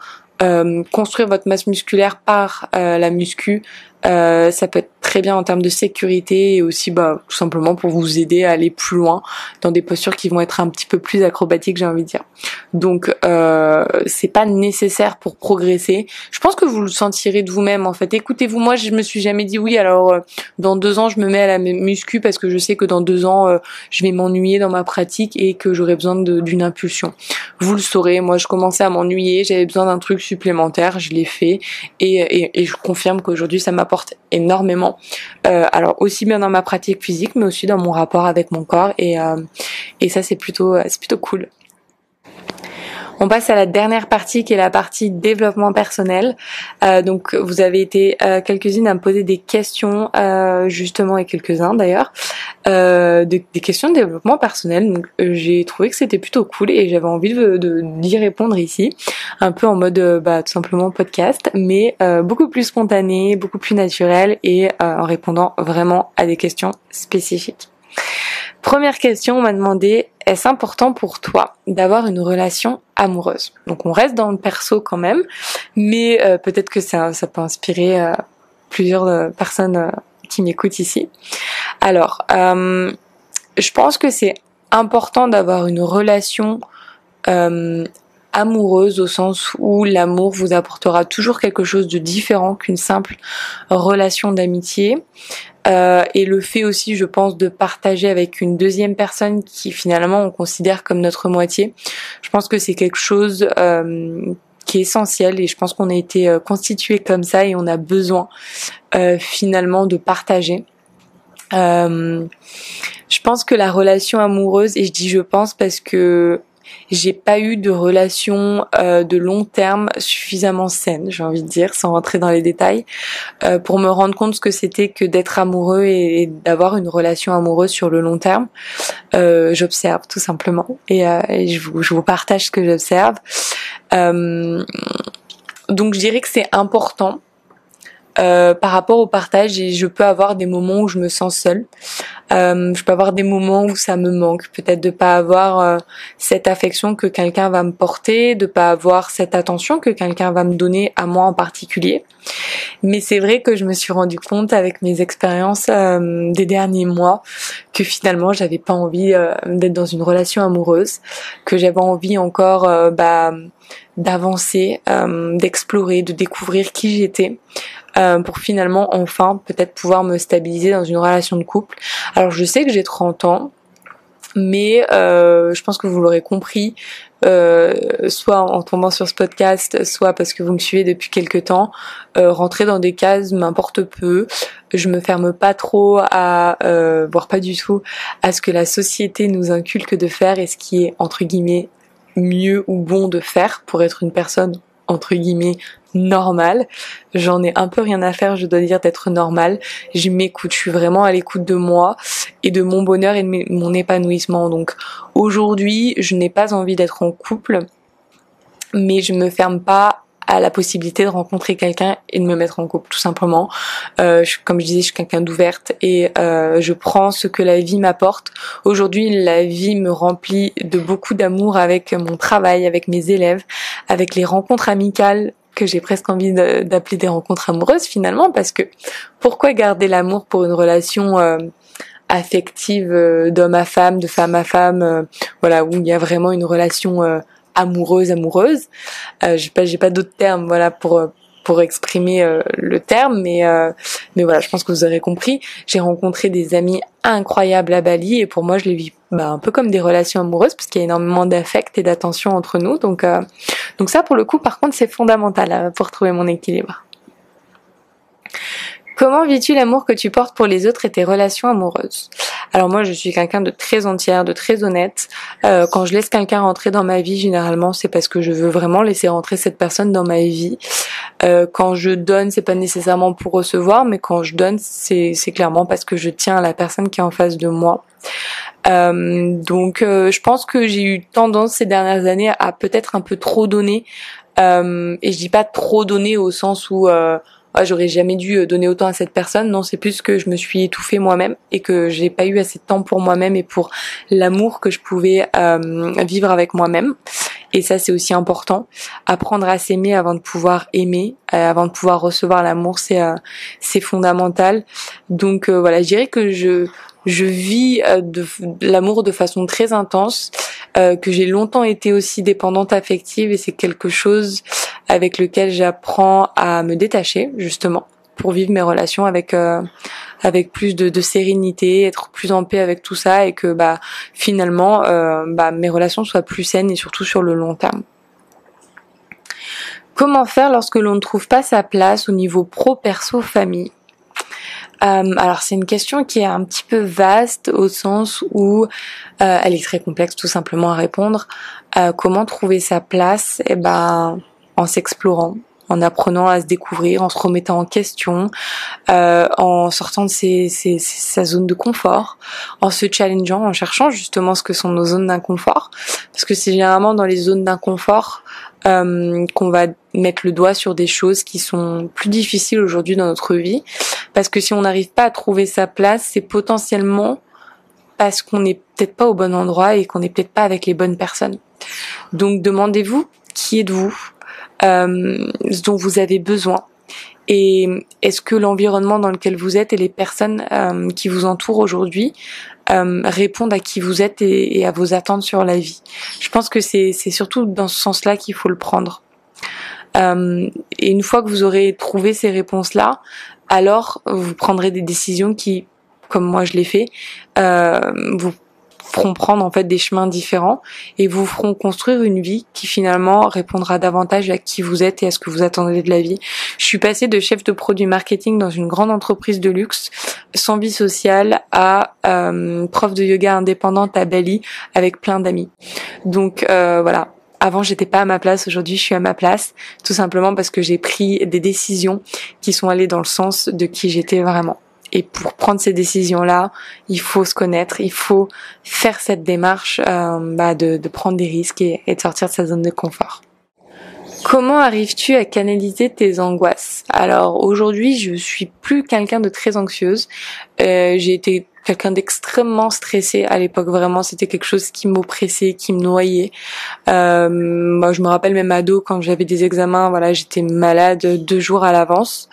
construire votre masse musculaire par la muscu, Euh, ça peut être très bien en termes de sécurité et aussi bah, tout simplement pour vous aider à aller plus loin dans des postures qui vont être un petit peu plus acrobatiques, j'ai envie de dire. Donc euh, c'est pas nécessaire pour progresser. Je pense que vous le sentirez de vous-même en fait. Écoutez-vous, moi je me suis jamais dit oui. Alors euh, dans deux ans je me mets à la muscu parce que je sais que dans deux ans euh, je vais m'ennuyer dans ma pratique et que j'aurai besoin d'une impulsion. Vous le saurez. Moi je commençais à m'ennuyer, j'avais besoin d'un truc supplémentaire, je l'ai fait et, et, et je confirme qu'aujourd'hui ça m'apporte énormément. Euh, alors aussi bien dans ma pratique physique, mais aussi dans mon rapport avec mon corps et euh, et ça c'est plutôt c'est plutôt cool. On passe à la dernière partie qui est la partie développement personnel. Euh, donc vous avez été euh, quelques-unes à me poser des questions euh, justement et quelques-uns d'ailleurs, des, questions de développement personnel. J'ai trouvé que c'était plutôt cool et j'avais envie de d'y répondre ici, un peu en mode bah, tout simplement podcast, mais beaucoup plus spontané, beaucoup plus naturel et en répondant vraiment à des questions spécifiques. Première question, on m'a demandé est-ce important pour toi d'avoir une relation amoureuse? Donc on reste dans le perso quand même, mais euh, peut-être que ça, ça peut inspirer euh, plusieurs euh, personnes qui m'écoutent ici. Alors, je pense que c'est important d'avoir une relation amoureuse au sens où l'amour vous apportera toujours quelque chose de différent qu'une simple relation d'amitié. Euh, et le fait aussi, je pense, de partager avec une deuxième personne qui finalement on considère comme notre moitié, je pense que c'est quelque chose euh, qui est essentiel et je pense qu'on a été euh, constitué comme ça et on a besoin finalement de partager. je pense que la relation amoureuse, et je dis je pense parce que j'ai pas eu de relation euh, de long terme suffisamment saine, j'ai envie de dire, sans rentrer dans les détails, euh, pour me rendre compte ce que c'était que d'être amoureux et, d'avoir une relation amoureuse sur le long terme. Euh, j'observe tout simplement et, et je, vous, je, vous, partage ce que j'observe. donc je dirais que c'est important euh, par rapport au partage je peux avoir des moments où je me sens seule. Euh, je peux avoir des moments où ça me manque, peut-être de pas avoir euh, cette affection que quelqu'un va me porter, de pas avoir cette attention que quelqu'un va me donner à moi en particulier. Mais c'est vrai que je me suis rendu compte avec mes expériences euh, des derniers mois que finalement j'avais pas envie d'être dans une relation amoureuse, que j'avais envie encore bah, d'avancer, d'explorer, de découvrir qui j'étais. Euh, pour finalement enfin peut-être pouvoir me stabiliser dans une relation de couple. Alors je sais que j'ai 30 ans, mais euh, je pense que vous l'aurez compris, euh, soit en tombant sur ce podcast, soit parce que vous me suivez depuis quelques temps, euh, rentrer dans des cases m'importe peu. Je me ferme pas trop à, euh, voire pas du tout, à ce que la société nous inculque de faire et ce qui est entre guillemets mieux ou bon de faire pour être une personne entre guillemets normale. J'en ai un peu rien à faire, je dois dire, d'être normale. Je m'écoute, je suis vraiment à l'écoute de moi et de mon bonheur et de mon épanouissement. Donc aujourd'hui, je n'ai pas envie d'être en couple, mais je me ferme pas à la possibilité de rencontrer quelqu'un et de me mettre en couple tout simplement. Euh, comme je disais, je suis quelqu'un d'ouverte et euh, je prends ce que la vie m'apporte. Aujourd'hui, la vie me remplit de beaucoup d'amour avec mon travail, avec mes élèves, avec les rencontres amicales que j'ai presque envie d'appeler des rencontres amoureuses finalement parce que pourquoi garder l'amour pour une relation euh, affective euh, d'homme à femme, de femme à femme, euh, voilà où il y a vraiment une relation amoureuse amoureuse? j'ai pas pas d'autres termes voilà pour pour exprimer le terme, mais mais voilà, je pense que vous aurez compris. J'ai rencontré des amis incroyables à Bali et pour moi, je les vis bah, un peu comme des relations amoureuses parce qu'il y a énormément d'affect et d'attention entre nous. Donc euh, donc ça, pour le coup, par contre, c'est fondamental pour trouver mon équilibre. Comment vis-tu l'amour que tu portes pour les autres et tes relations amoureuses? Alors moi, je suis quelqu'un de très entière, de très honnête. Euh, quand je laisse quelqu'un rentrer dans ma vie, généralement, c'est parce que je veux vraiment laisser rentrer cette personne dans ma vie. Euh, quand je donne, c'est pas nécessairement pour recevoir, mais quand je donne, c'est clairement parce que je tiens à la personne qui est en face de moi. Euh, donc, je pense que j'ai eu tendance ces dernières années à peut-être un peu trop donner. et je dis pas trop donner au sens où ah, j'aurais jamais dû euh, donner autant à cette personne. Non, c'est plus que je me suis étouffée moi-même et que j'ai pas eu assez de temps pour moi-même et pour l'amour que je pouvais euh, vivre avec moi-même. Et ça, c'est aussi important. Apprendre à s'aimer avant de pouvoir aimer, euh, avant de pouvoir recevoir l'amour, c'est euh, c'est fondamental. Donc voilà, je dirais que je je vis de, l'amour de façon très intense, que j'ai longtemps été aussi dépendante affective et c'est quelque chose avec lequel j'apprends à me détacher justement pour vivre mes relations avec euh, avec plus de, sérénité, être plus en paix avec tout ça et que bah finalement euh, bah, mes relations soient plus saines et surtout sur le long terme. Comment faire lorsque l'on ne trouve pas sa place au niveau pro, perso, famille euh, alors c'est une question qui est un petit peu vaste au sens où euh, elle est très complexe tout simplement à répondre. Euh, comment trouver sa place? Eh ben en s'explorant, en apprenant à se découvrir, en se remettant en question, euh, en sortant de ses, ses, sa zone de confort, en se challengeant, en cherchant justement ce que sont nos zones d'inconfort. Parce que c'est généralement dans les zones d'inconfort euh, qu'on va mettre le doigt sur des choses qui sont plus difficiles aujourd'hui dans notre vie. Parce que si on n'arrive pas à trouver sa place, c'est potentiellement parce qu'on n'est peut-être pas au bon endroit et qu'on n'est peut-être pas avec les bonnes personnes. Donc demandez-vous qui êtes-vous euh, dont vous avez besoin et est-ce que l'environnement dans lequel vous êtes et les personnes euh, qui vous entourent aujourd'hui euh, répondent à qui vous êtes et, et, à vos attentes sur la vie Je pense que c'est surtout dans ce sens-là qu'il faut le prendre. Euh, et une fois que vous aurez trouvé ces réponses-là, alors vous prendrez des décisions qui, comme moi je l'ai fait, euh, vous feront prendre en fait des chemins différents et vous feront construire une vie qui finalement répondra davantage à qui vous êtes et à ce que vous attendez de la vie. Je suis passée de chef de produit marketing dans une grande entreprise de luxe sans vie sociale à euh, prof de yoga indépendante à Bali avec plein d'amis. Donc euh, voilà, avant j'étais pas à ma place, aujourd'hui je suis à ma place, tout simplement parce que j'ai pris des décisions qui sont allées dans le sens de qui j'étais vraiment. Et pour prendre ces décisions-là, il faut se connaître, il faut faire cette démarche euh, bah de, de, prendre des risques et, de sortir de sa zone de confort. Comment arrives-tu à canaliser tes angoisses? Alors aujourd'hui, je suis plus quelqu'un de très anxieuse. Euh, j'ai été quelqu'un d'extrêmement stressé à l'époque. Vraiment, c'était quelque chose qui m'oppressait, qui me noyait. Euh, moi, je me rappelle même ado quand j'avais des examens. Voilà, j'étais malade deux jours à l'avance.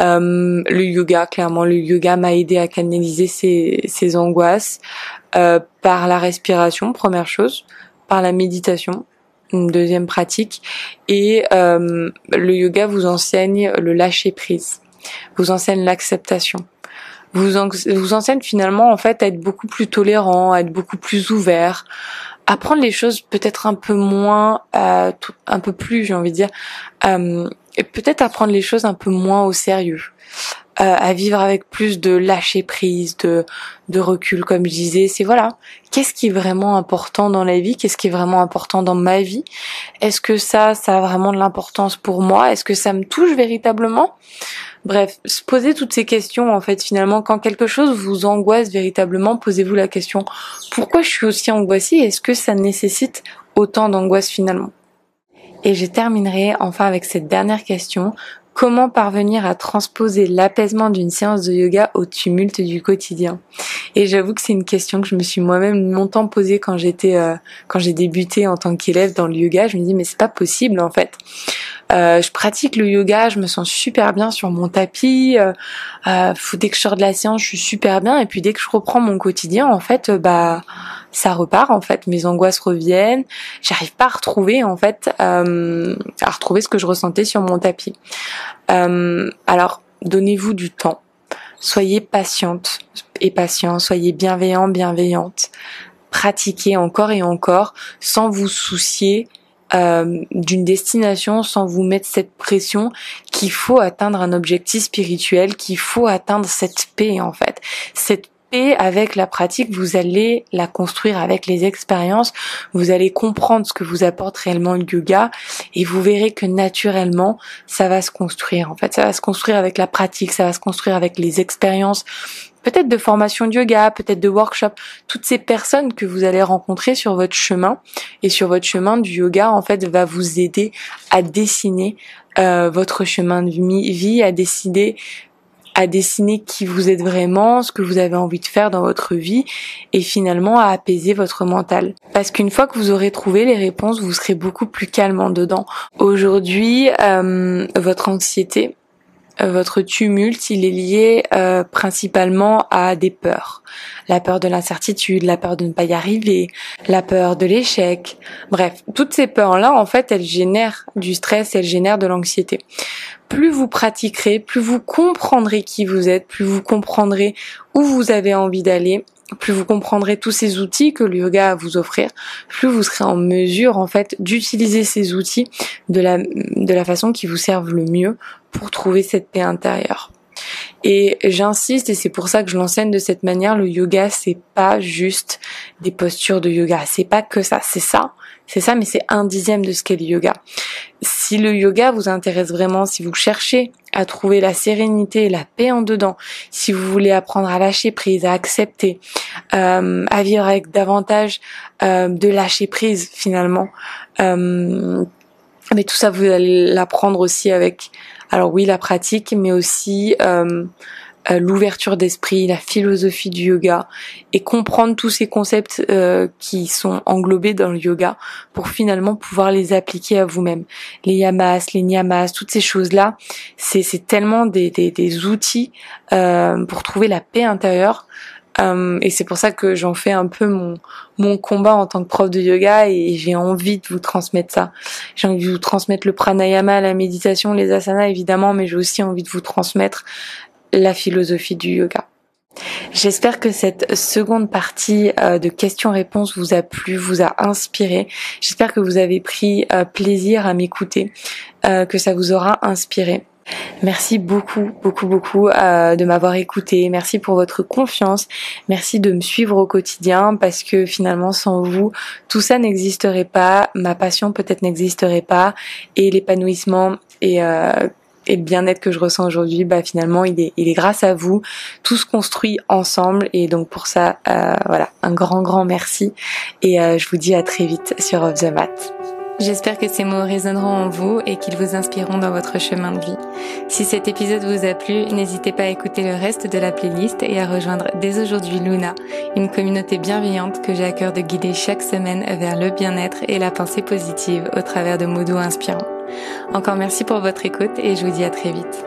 Euh, le yoga, clairement, le yoga m'a aidé à canaliser ces, angoisses euh, par la respiration, première chose, par la méditation, une deuxième pratique, et euh, le yoga vous enseigne le lâcher prise, vous enseigne l'acceptation. Vous, vous enseigne finalement en fait à être beaucoup plus tolérant, à être beaucoup plus ouvert, à prendre les choses peut-être un peu moins, euh, un peu plus, j'ai envie de dire, euh, peut-être à prendre les choses un peu moins au sérieux, à vivre avec plus de lâcher prise, de, de recul, comme je disais. C'est voilà, qu'est-ce qui est vraiment important dans la vie, qu'est-ce qui est vraiment important dans ma vie? Est-ce que ça, ça a vraiment de l'importance pour moi? Est-ce que ça me touche véritablement? Bref, se poser toutes ces questions, en fait, finalement, quand quelque chose vous angoisse véritablement, posez-vous la question pourquoi je suis aussi angoissée? Est-ce que ça nécessite autant d'angoisse finalement? Et je terminerai enfin avec cette dernière question. Comment parvenir à transposer l'apaisement d'une séance de yoga au tumulte du quotidien Et j'avoue que c'est une question que je me suis moi-même longtemps posée quand j'étais, euh, quand j'ai débuté en tant qu'élève dans le yoga. Je me dis mais c'est pas possible en fait. Euh, je pratique le yoga, je me sens super bien sur mon tapis. Euh, euh, dès que je sors de la séance, je suis super bien. Et puis dès que je reprends mon quotidien, en fait, euh, bah ça repart. En fait, mes angoisses reviennent. J'arrive pas à retrouver en fait, euh, à retrouver ce que je ressentais sur mon tapis. alors, donnez-vous du temps. Soyez patiente et patient. Soyez bienveillant, bienveillante. Pratiquez encore et encore sans vous soucier euh, d'une destination sans vous mettre cette pression qu'il faut atteindre un objectif spirituel, qu'il faut atteindre cette paix en fait. Cette paix avec la pratique, vous allez la construire avec les expériences, vous allez comprendre ce que vous apporte réellement le yoga et vous verrez que naturellement ça va se construire en fait, ça va se construire avec la pratique, ça va se construire avec les expériences peut-être de formation de yoga, peut-être de workshop, toutes ces personnes que vous allez rencontrer sur votre chemin et sur votre chemin du yoga en fait va vous aider à dessiner euh, votre chemin de vie, à décider à dessiner qui vous êtes vraiment, ce que vous avez envie de faire dans votre vie et finalement à apaiser votre mental. Parce qu'une fois que vous aurez trouvé les réponses, vous serez beaucoup plus calme en dedans. Aujourd'hui, euh, votre anxiété, votre tumulte, il est lié euh, principalement à des peurs. La peur de l'incertitude, la peur de ne pas y arriver, la peur de l'échec. Bref, toutes ces peurs-là, en fait, elles génèrent du stress, elles génèrent de l'anxiété. Plus vous pratiquerez, plus vous comprendrez qui vous êtes, plus vous comprendrez où vous avez envie d'aller, plus vous comprendrez tous ces outils que le yoga a à vous offrir, plus vous serez en mesure en fait d'utiliser ces outils de la de la façon qui vous serve le mieux pour trouver cette paix intérieure. Et j'insiste, et c'est pour ça que je l'enseigne de cette manière, le yoga, c'est pas juste des postures de yoga. C'est pas que ça. C'est ça. C'est ça, mais c'est un dixième de ce qu'est le yoga. Si le yoga vous intéresse vraiment, si vous cherchez à trouver la sérénité et la paix en dedans, si vous voulez apprendre à lâcher prise, à accepter, euh, à vivre avec davantage euh, de lâcher prise finalement, euh, mais tout ça vous allez l'apprendre aussi avec alors oui, la pratique, mais aussi euh, euh, l'ouverture d'esprit, la philosophie du yoga et comprendre tous ces concepts euh, qui sont englobés dans le yoga pour finalement pouvoir les appliquer à vous-même. Les yamas, les niyamas, toutes ces choses-là, c'est tellement des, des, des outils pour trouver la paix intérieure euh, et c'est pour ça que j'en fais un peu mon, mon combat en tant que prof de yoga et j'ai envie de vous transmettre ça. J'ai envie de vous transmettre le pranayama, la méditation, les asanas évidemment, mais j'ai aussi envie de vous transmettre la philosophie du yoga. J'espère que cette seconde partie euh, de questions-réponses vous a plu, vous a inspiré. J'espère que vous avez pris euh, plaisir à m'écouter, que ça vous aura inspiré. Merci beaucoup, beaucoup, beaucoup euh, de m'avoir écouté. Merci pour votre confiance. Merci de me suivre au quotidien parce que finalement, sans vous, tout ça n'existerait pas. Ma passion peut-être n'existerait pas et l'épanouissement et euh, et le bien-être que je ressens aujourd'hui, bah finalement, il est, il est grâce à vous. Tout se construit ensemble et donc pour ça, euh, voilà, un grand, grand merci et je vous dis à très vite sur Off the Mat. J'espère que ces mots résonneront en vous et qu'ils vous inspireront dans votre chemin de vie. Si cet épisode vous a plu, n'hésitez pas à écouter le reste de la playlist et à rejoindre dès aujourd'hui Luna, une communauté bienveillante que j'ai à cœur de guider chaque semaine vers le bien-être et la pensée positive au travers de mots doux inspirants. Encore merci pour votre écoute et je vous dis à très vite.